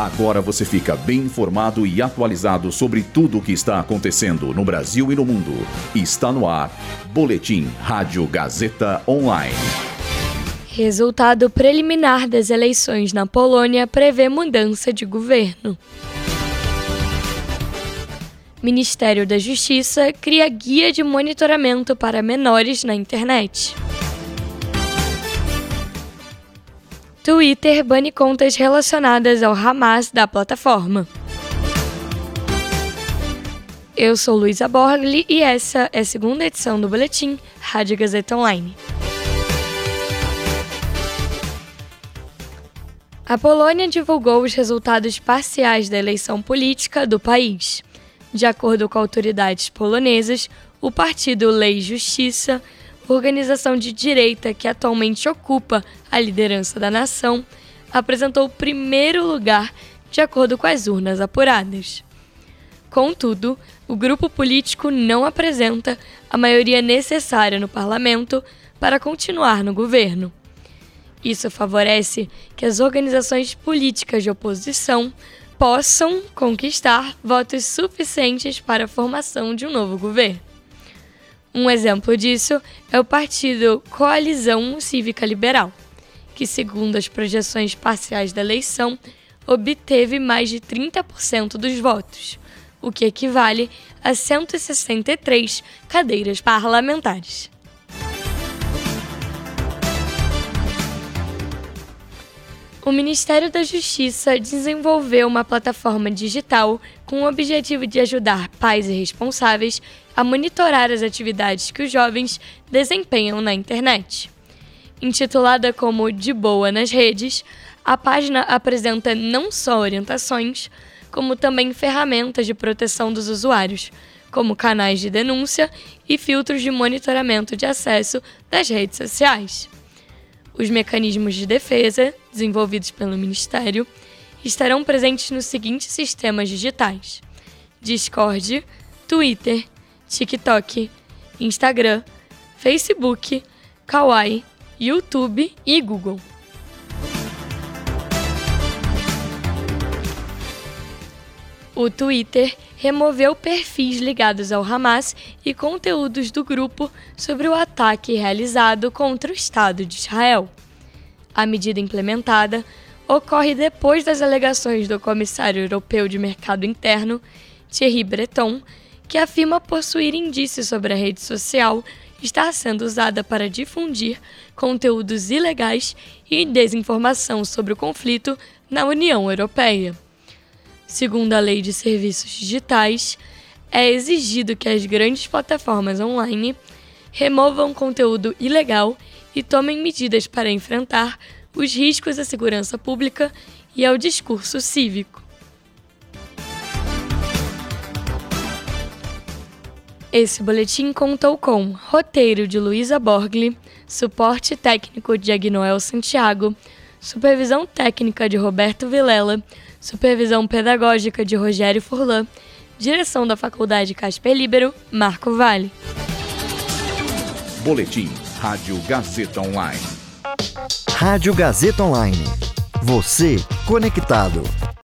Agora você fica bem informado e atualizado sobre tudo o que está acontecendo no Brasil e no mundo. Está no ar. Boletim Rádio Gazeta Online. Resultado preliminar das eleições na Polônia prevê mudança de governo. Ministério da Justiça cria guia de monitoramento para menores na internet. Twitter bane contas relacionadas ao Hamas da plataforma. Eu sou Luísa Borgli e essa é a segunda edição do Boletim Rádio Gazeta Online. A Polônia divulgou os resultados parciais da eleição política do país. De acordo com autoridades polonesas, o partido Lei e Justiça organização de direita que atualmente ocupa a liderança da nação, apresentou o primeiro lugar de acordo com as urnas apuradas. Contudo, o grupo político não apresenta a maioria necessária no parlamento para continuar no governo. Isso favorece que as organizações políticas de oposição possam conquistar votos suficientes para a formação de um novo governo. Um exemplo disso é o partido Coalizão Cívica Liberal, que, segundo as projeções parciais da eleição, obteve mais de 30% dos votos, o que equivale a 163 cadeiras parlamentares. O Ministério da Justiça desenvolveu uma plataforma digital com o objetivo de ajudar pais e responsáveis a monitorar as atividades que os jovens desempenham na internet. Intitulada como De Boa nas Redes, a página apresenta não só orientações, como também ferramentas de proteção dos usuários, como canais de denúncia e filtros de monitoramento de acesso das redes sociais. Os mecanismos de defesa, desenvolvidos pelo Ministério, estarão presentes nos seguintes sistemas digitais: Discord, Twitter, TikTok, Instagram, Facebook, Kawaii, YouTube e Google. O Twitter removeu perfis ligados ao Hamas e conteúdos do grupo sobre o ataque realizado contra o Estado de Israel. A medida implementada ocorre depois das alegações do comissário europeu de mercado interno, Thierry Breton, que afirma possuir indícios sobre a rede social estar sendo usada para difundir conteúdos ilegais e desinformação sobre o conflito na União Europeia. Segundo a Lei de Serviços Digitais, é exigido que as grandes plataformas online removam conteúdo ilegal e tomem medidas para enfrentar os riscos à segurança pública e ao discurso cívico. Esse boletim contou com roteiro de Luísa Borgli, suporte técnico de Agnoel Santiago, supervisão técnica de Roberto Vilela, supervisão pedagógica de Rogério Furlan, direção da Faculdade Casper Libero, Marco Vale. Boletim Rádio Gazeta Online. Rádio Gazeta Online. Você conectado.